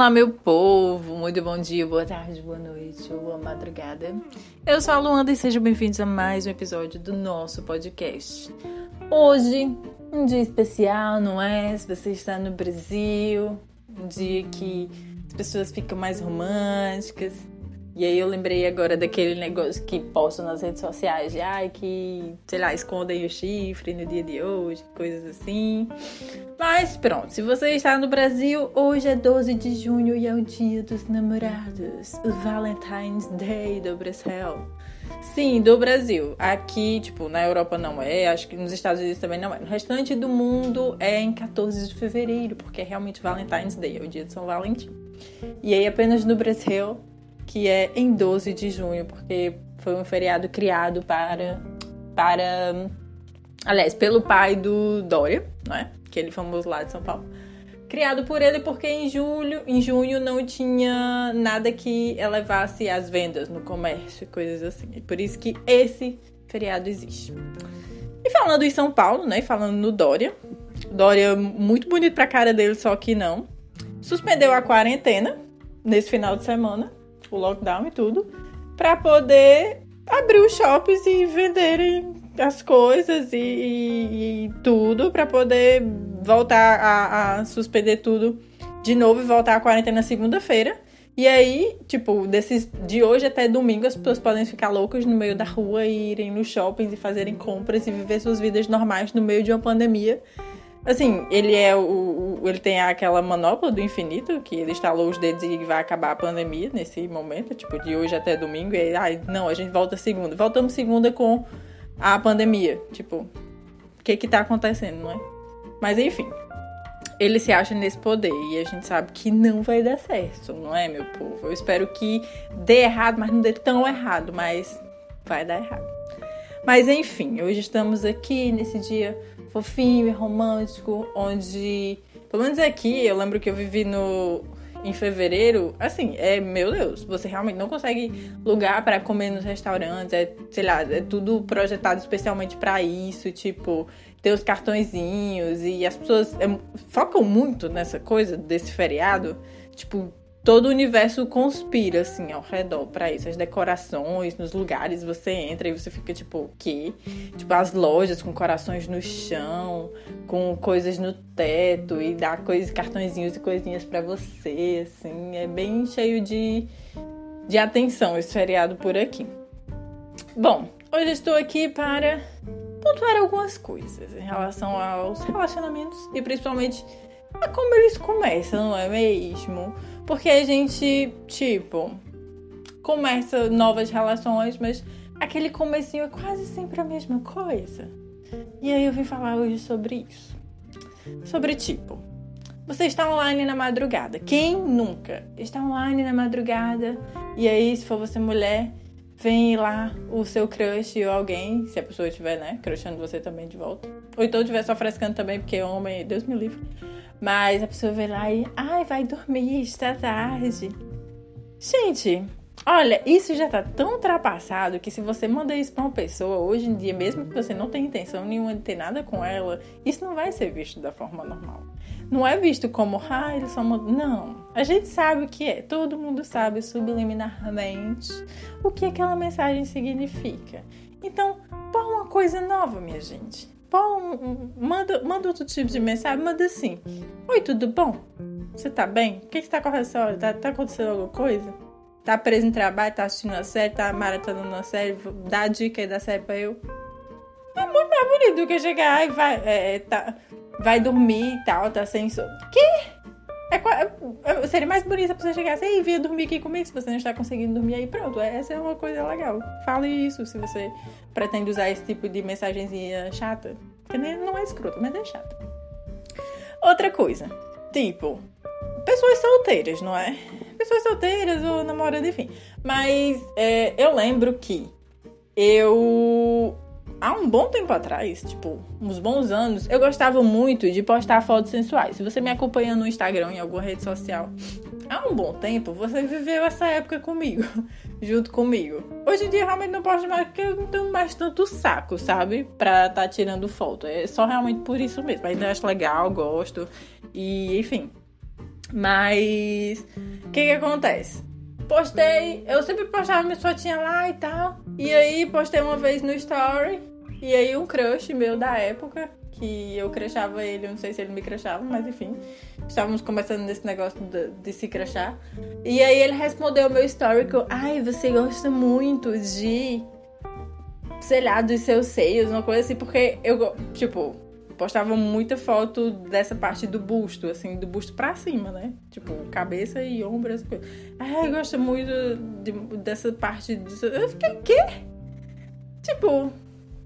Olá, meu povo! Muito bom dia, boa tarde, boa noite ou boa madrugada. Eu sou a Luanda e sejam bem-vindos a mais um episódio do nosso podcast. Hoje, um dia especial, não é? Se você está no Brasil, um dia que as pessoas ficam mais românticas, e aí eu lembrei agora daquele negócio que postam nas redes sociais de ai, que, sei lá, escondem o chifre no dia de hoje, coisas assim. Mas pronto, se você está no Brasil, hoje é 12 de junho e é o dia dos namorados. O Valentine's Day do Brasil. Sim, do Brasil. Aqui, tipo, na Europa não é, acho que nos Estados Unidos também não é. No restante do mundo é em 14 de fevereiro, porque é realmente Valentine's Day, é o dia de São Valentim. E aí apenas no Brasil que é em 12 de junho, porque foi um feriado criado para. para aliás, pelo pai do Dória, não é? Aquele famoso lá de São Paulo. Criado por ele porque em julho, em junho não tinha nada que elevasse as vendas no comércio e coisas assim. E por isso que esse feriado existe. E falando em São Paulo, né? Falando no Dória. Dória muito bonito pra cara dele, só que não. Suspendeu a quarentena nesse final de semana o lockdown e tudo, para poder abrir os shoppings e venderem as coisas e, e, e tudo, para poder voltar a, a, suspender tudo de novo e voltar à quarentena segunda-feira. E aí, tipo, desses, de hoje até domingo, as pessoas podem ficar loucas no meio da rua e irem nos shoppings e fazerem compras e viver suas vidas normais no meio de uma pandemia Assim, ele é o, o, Ele tem aquela manopla do infinito, que ele estalou os dedos e vai acabar a pandemia nesse momento, tipo, de hoje até domingo. E aí, ai, não, a gente volta segunda. Voltamos segunda com a pandemia. Tipo, o que que tá acontecendo, não é? Mas enfim. Ele se acha nesse poder e a gente sabe que não vai dar certo, não é, meu povo? Eu espero que dê errado, mas não dê tão errado, mas vai dar errado. Mas enfim, hoje estamos aqui nesse dia fofinho e romântico, onde, pelo menos aqui, eu lembro que eu vivi no em fevereiro, assim, é, meu Deus, você realmente não consegue lugar para comer nos restaurantes, é, sei lá, é tudo projetado especialmente para isso, tipo, ter os cartõezinhos e as pessoas é, focam muito nessa coisa desse feriado, tipo, todo o universo conspira assim ao redor para isso. As decorações nos lugares, você entra e você fica tipo, o quê? Tipo, as lojas com corações no chão, com coisas no teto e dá coisas, cartõezinhos e coisinhas para você, assim, é bem cheio de de atenção esse feriado por aqui. Bom, hoje estou aqui para pontuar algumas coisas em relação aos relacionamentos e principalmente a como eles começam, não é mesmo? Porque a gente, tipo, começa novas relações, mas aquele comecinho é quase sempre a mesma coisa. E aí eu vim falar hoje sobre isso. Sobre tipo, você está online na madrugada. Quem nunca está online na madrugada? E aí, se for você mulher, vem lá o seu crush ou alguém, se a pessoa estiver, né, crushando você também de volta. Ou então estiver só frescando também, porque homem, Deus me livre. Mas a pessoa vem lá e, ai, vai dormir, está tarde. Gente, olha, isso já tá tão ultrapassado que se você manda isso pra uma pessoa, hoje em dia, mesmo que você não tenha intenção nenhuma de ter nada com ela, isso não vai ser visto da forma normal. Não é visto como, ah, ele só mandou. Não. A gente sabe o que é. Todo mundo sabe subliminarmente o que aquela mensagem significa. Então, põe uma coisa nova, minha gente. Bom, manda, manda outro tipo de mensagem, manda assim. Oi, tudo bom? Você tá bem? O que, que tá acontecendo? Tá, tá acontecendo alguma coisa? Tá preso em trabalho, tá assistindo a série, tá maratonando uma série, dá a dica aí da série pra eu. É muito mais bonito do que chegar e vai, é, tá, vai dormir e tal, tá sem sono. Que? É, é, seria mais bonito se você chegasse e vir dormir aqui comigo se você não está conseguindo dormir aí. Pronto, essa é uma coisa legal. Fale isso se você pretende usar esse tipo de mensagenzinha chata. Não é escrota, mas é chata. Outra coisa, tipo, pessoas solteiras, não é? Pessoas solteiras ou namorando, enfim. Mas é, eu lembro que eu há um bom tempo atrás, tipo, uns bons anos, eu gostava muito de postar fotos sensuais. Se você me acompanha no Instagram, em alguma rede social, há um bom tempo, você viveu essa época comigo, junto comigo. Hoje em dia, realmente não posto mais porque eu não tenho mais tanto saco, sabe? Pra estar tá tirando foto. É só realmente por isso mesmo. Ainda acho legal, gosto. E, enfim. Mas o que que acontece? Postei, eu sempre postava minha fotinha lá e tal. E aí postei uma vez no story. E aí um crush meu da época, que eu crachava ele, eu não sei se ele me crachava, mas enfim. Estávamos conversando nesse negócio de, de se crachar. E aí ele respondeu o meu story que eu, ai, você gosta muito de sei lá, dos seus seios, uma coisa assim, porque eu, tipo, postava muita foto dessa parte do busto, assim, do busto pra cima, né? Tipo, cabeça e ombro, essas coisas. Ah, eu gosto muito de, dessa parte. Disso. Eu fiquei, quê? Tipo,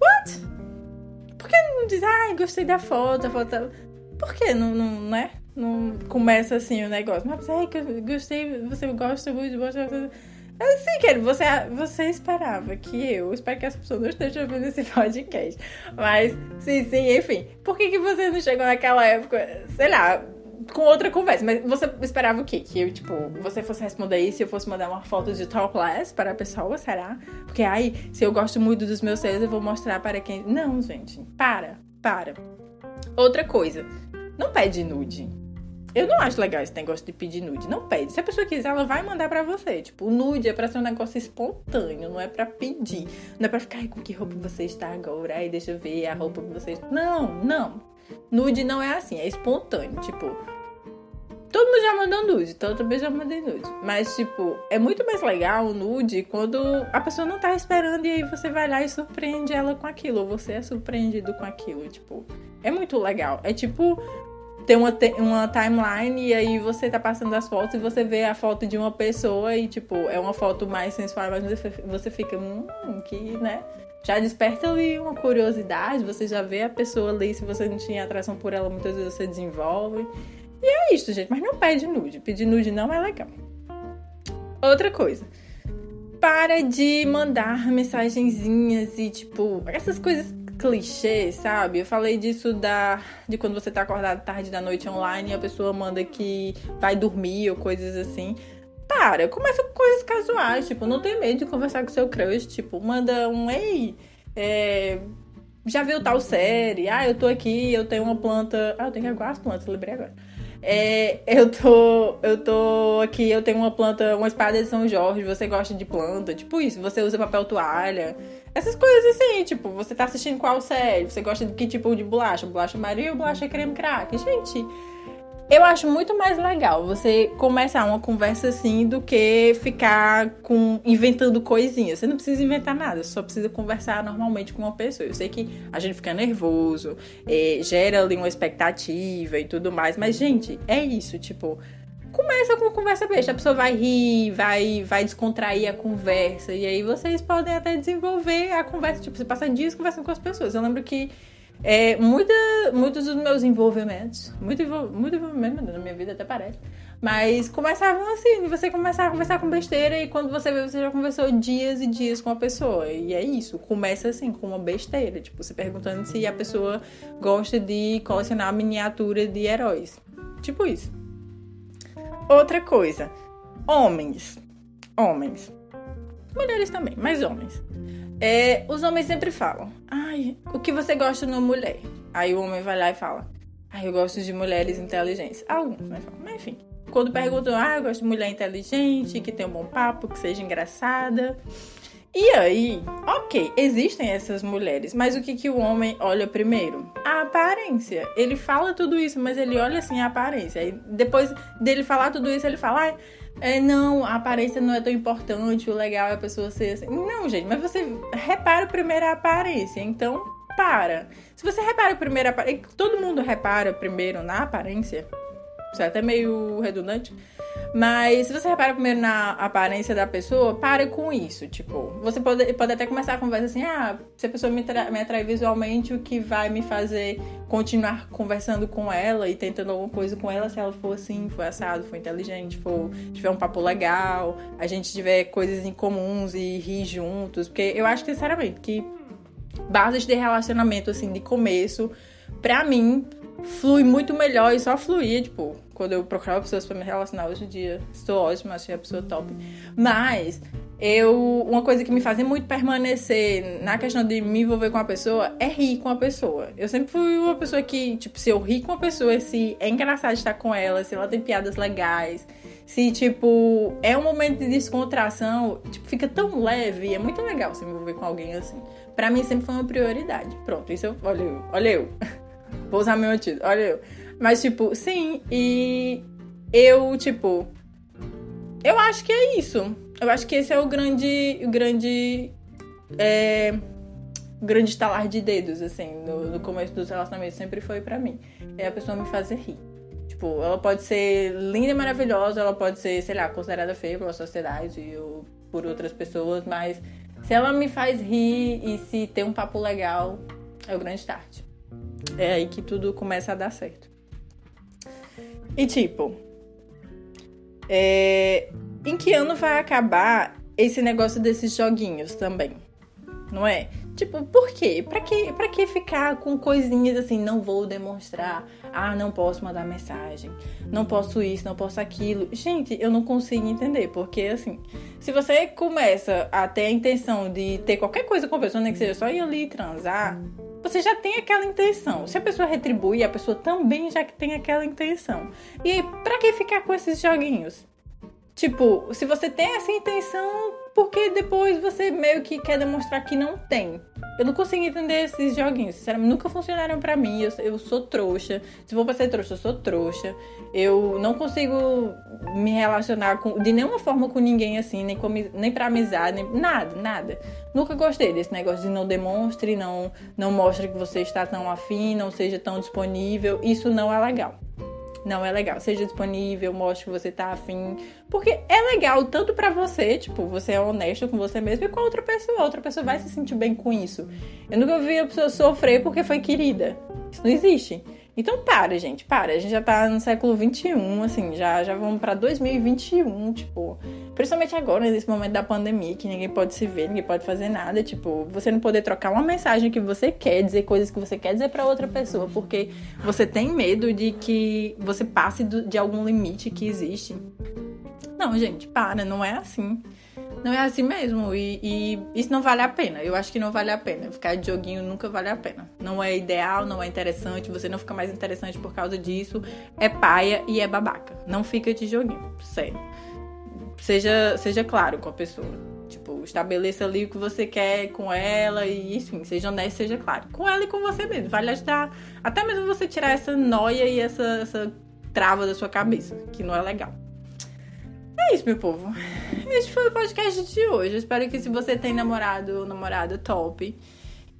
what? Por que não diz, ah, gostei da foto, a foto. Por que não, não, né? Não começa assim o negócio. Mas, ai, gostei, você gosta muito, gosta. Assim, que você, você esperava que eu, espero que as pessoas não estejam ouvindo esse podcast. Mas, sim, sim, enfim. Por que, que você não chegou naquela época, sei lá, com outra conversa? Mas você esperava o quê? Que eu, tipo, você fosse responder isso e eu fosse mandar uma foto de topless para a pessoa, será? Porque, ai, se eu gosto muito dos meus seios, eu vou mostrar para quem. Não, gente, para, para. Outra coisa, não pede nude. Eu não acho legal esse negócio de pedir nude. Não pede. Se a pessoa quiser, ela vai mandar para você. Tipo, nude é pra ser um negócio espontâneo, não é para pedir. Não é pra ficar, com que roupa você está agora? Aí deixa eu ver a roupa que você. Não, não. Nude não é assim, é espontâneo. Tipo, todo mundo já mandou nude, então eu também já mandei nude. Mas, tipo, é muito mais legal o nude quando a pessoa não tá esperando e aí você vai lá e surpreende ela com aquilo. Ou você é surpreendido com aquilo. Tipo, é muito legal. É tipo tem uma, uma timeline e aí você tá passando as fotos e você vê a foto de uma pessoa e, tipo, é uma foto mais sensual, mas você, fica, hum, que, né? Já desperta ali uma curiosidade, você já vê a pessoa ali, se você não tinha atração por ela, muitas vezes você desenvolve. E é isso, gente, mas não pede nude. Pedir nude não é legal. Outra coisa. Para de mandar mensagenzinhas e, tipo, essas coisas clichê, sabe? Eu falei disso da de quando você tá acordado tarde da noite online e a pessoa manda que vai dormir ou coisas assim. Para, começa com coisas casuais, tipo, não tem medo de conversar com seu crush, tipo, manda um ei, é, já viu tal série? Ah, eu tô aqui, eu tenho uma planta. Ah, eu tenho que aguar as plantas, lembrei agora. É, eu tô eu tô aqui, eu tenho uma planta, uma espada de São Jorge, você gosta de planta, tipo isso, você usa papel toalha. Essas coisas assim, tipo, você tá assistindo qual série? Você gosta de que tipo de bolacha? Bolacha Maria ou bolacha creme crack? Gente, eu acho muito mais legal você começar uma conversa assim do que ficar com inventando coisinhas. Você não precisa inventar nada, você só precisa conversar normalmente com uma pessoa. Eu sei que a gente fica nervoso, é, gera ali uma expectativa e tudo mais, mas gente, é isso, tipo, começa com conversa besta. A pessoa vai rir, vai, vai descontrair a conversa. E aí vocês podem até desenvolver a conversa. Tipo, você passa dias conversando com as pessoas. Eu lembro que é, muita, muitos dos meus envolvimentos, muito, muito envolvimento na minha vida até parece, mas começavam assim, você começar a conversar com besteira e quando você vê, você já conversou dias e dias com a pessoa. E é isso, começa assim, com uma besteira, tipo, você perguntando se a pessoa gosta de colecionar miniatura de heróis. Tipo isso. Outra coisa, homens. Homens. Mulheres também, mas homens. É, os homens sempre falam, ai, o que você gosta numa mulher? Aí o homem vai lá e fala, ai, eu gosto de mulheres inteligentes. Alguns, mas, mas enfim. Quando perguntam, ah, eu gosto de mulher inteligente, que tem um bom papo, que seja engraçada. E aí, ok, existem essas mulheres, mas o que, que o homem olha primeiro? A aparência. Ele fala tudo isso, mas ele olha assim a aparência. Aí depois dele falar tudo isso, ele fala, ah, é, não, a aparência não é tão importante, o legal é a pessoa ser assim. Não, gente, mas você repara primeiro a aparência, então para. Se você repara primeiro a aparência, todo mundo repara primeiro na aparência, isso é até meio redundante. Mas se você repara primeiro na aparência da pessoa, pare com isso. Tipo, você pode, pode até começar a conversa assim: ah, se a pessoa me, me atrai visualmente, o que vai me fazer continuar conversando com ela e tentando alguma coisa com ela, se ela for assim, for assado, for inteligente, for tiver um papo legal, a gente tiver coisas em comuns e rir juntos. Porque eu acho sinceramente, que bases de relacionamento, assim, de começo, pra mim, flui muito melhor e só fluía, tipo, quando eu procurava pessoas para me relacionar hoje em dia. Estou ótima, achei a pessoa top. Mas eu uma coisa que me fazia muito permanecer na questão de me envolver com a pessoa é rir com a pessoa. Eu sempre fui uma pessoa que, tipo, se eu rir com a pessoa, se é engraçado estar com ela, se ela tem piadas legais, se, tipo, é um momento de descontração, tipo, fica tão leve, é muito legal se envolver com alguém assim. Pra mim sempre foi uma prioridade. Pronto, isso eu, olha eu, olha eu. Vou usar meu título, olha eu. Mas, tipo, sim, e eu, tipo, eu acho que é isso. Eu acho que esse é o grande, o grande, é, grande estalar de dedos, assim, no, no começo dos relacionamentos sempre foi para mim. É a pessoa me fazer rir. Tipo, ela pode ser linda e maravilhosa, ela pode ser, sei lá, considerada feia pela sociedade ou por outras pessoas, mas se ela me faz rir e se tem um papo legal, é o grande start. É aí que tudo começa a dar certo. E tipo, é... em que ano vai acabar esse negócio desses joguinhos também? Não é? Tipo, por quê? Pra que, pra que ficar com coisinhas assim, não vou demonstrar, ah, não posso mandar mensagem, não posso isso, não posso aquilo. Gente, eu não consigo entender, porque assim, se você começa a ter a intenção de ter qualquer coisa com a pessoa, nem que seja só ir ali transar, você já tem aquela intenção. Se a pessoa retribui, a pessoa também já tem aquela intenção. E aí, pra que ficar com esses joguinhos? Tipo, se você tem essa intenção, porque depois você meio que quer demonstrar que não tem. Eu não consigo entender esses joguinhos, sinceramente, nunca funcionaram para mim. Eu, eu, sou trouxa. Se for pra ser trouxa, eu sou trouxa. Eu não consigo me relacionar com, de nenhuma forma com ninguém assim, nem, com, nem pra amizade, nem nada, nada. Nunca gostei desse negócio de não demonstre, não, não mostre que você está tão afim, não seja tão disponível. Isso não é legal não é legal. Seja disponível, mostre que você tá afim. Porque é legal tanto para você, tipo, você é honesto com você mesmo e com a outra pessoa. A outra pessoa vai se sentir bem com isso. Eu nunca vi a pessoa sofrer porque foi querida. Isso não existe. Então para, gente, para. A gente já tá no século 21, assim, já, já vamos pra 2021, tipo. Principalmente agora, nesse momento da pandemia, que ninguém pode se ver, ninguém pode fazer nada. Tipo, você não poder trocar uma mensagem que você quer, dizer coisas que você quer dizer para outra pessoa, porque você tem medo de que você passe de algum limite que existe. Não, gente, para, não é assim. Não é assim mesmo. E, e, isso não vale a pena. Eu acho que não vale a pena. Ficar de joguinho nunca vale a pena. Não é ideal, não é interessante. Você não fica mais interessante por causa disso. É paia e é babaca. Não fica de joguinho. Sério. Seja, seja claro com a pessoa. Tipo, estabeleça ali o que você quer com ela e, enfim, seja honesto, seja claro. Com ela e com você mesmo. Vai lhe ajudar. Até mesmo você tirar essa noia e essa, essa trava da sua cabeça, que não é legal. É isso, meu povo. Este foi o podcast de hoje. Eu espero que se você tem namorado ou namorada top,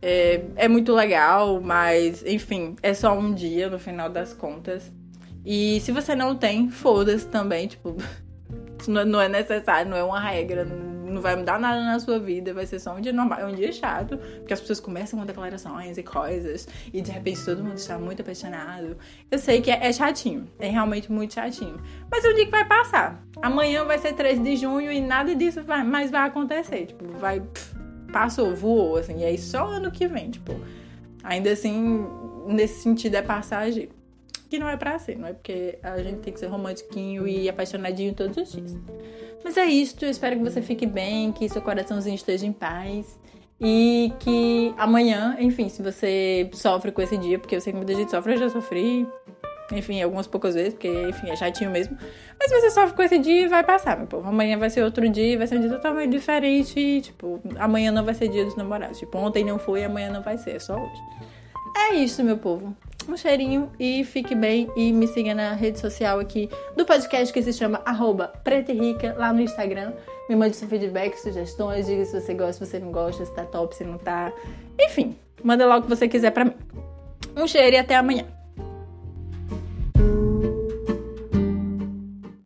é, é muito legal, mas enfim, é só um dia no final das contas. E se você não tem, foda-se também, tipo, não é necessário, não é uma regra, não vai mudar nada na sua vida, vai ser só um dia normal, é um dia chato, porque as pessoas começam com declarações e coisas, e de repente todo mundo está muito apaixonado. Eu sei que é, é chatinho, é realmente muito chatinho. Mas é um dia que vai passar. Amanhã vai ser 13 de junho e nada disso vai, mais vai acontecer. Tipo, vai. Passou, voou, assim, e aí só ano que vem, tipo. Ainda assim, nesse sentido é passagem que não é pra ser, não é porque a gente tem que ser romantiquinho e apaixonadinho todos os dias. Mas é isso, eu espero que você fique bem, que seu coraçãozinho esteja em paz. E que amanhã, enfim, se você sofre com esse dia, porque eu sei que muita gente sofre, eu já sofri, enfim, algumas poucas vezes, porque, enfim, é chatinho mesmo. Mas se você sofre com esse dia, vai passar, meu povo. Amanhã vai ser outro dia, vai ser um dia totalmente diferente. E, tipo, amanhã não vai ser dia dos namorados. Tipo, ontem não foi, amanhã não vai ser, é só hoje. É isso, meu povo um cheirinho e fique bem e me siga na rede social aqui do podcast que se chama arroba Preta e Rica lá no Instagram. Me mande seu feedback, sugestões, diga se você gosta, se você não gosta, se tá top, se não tá. Enfim, manda lá o que você quiser pra mim. Um cheiro e até amanhã.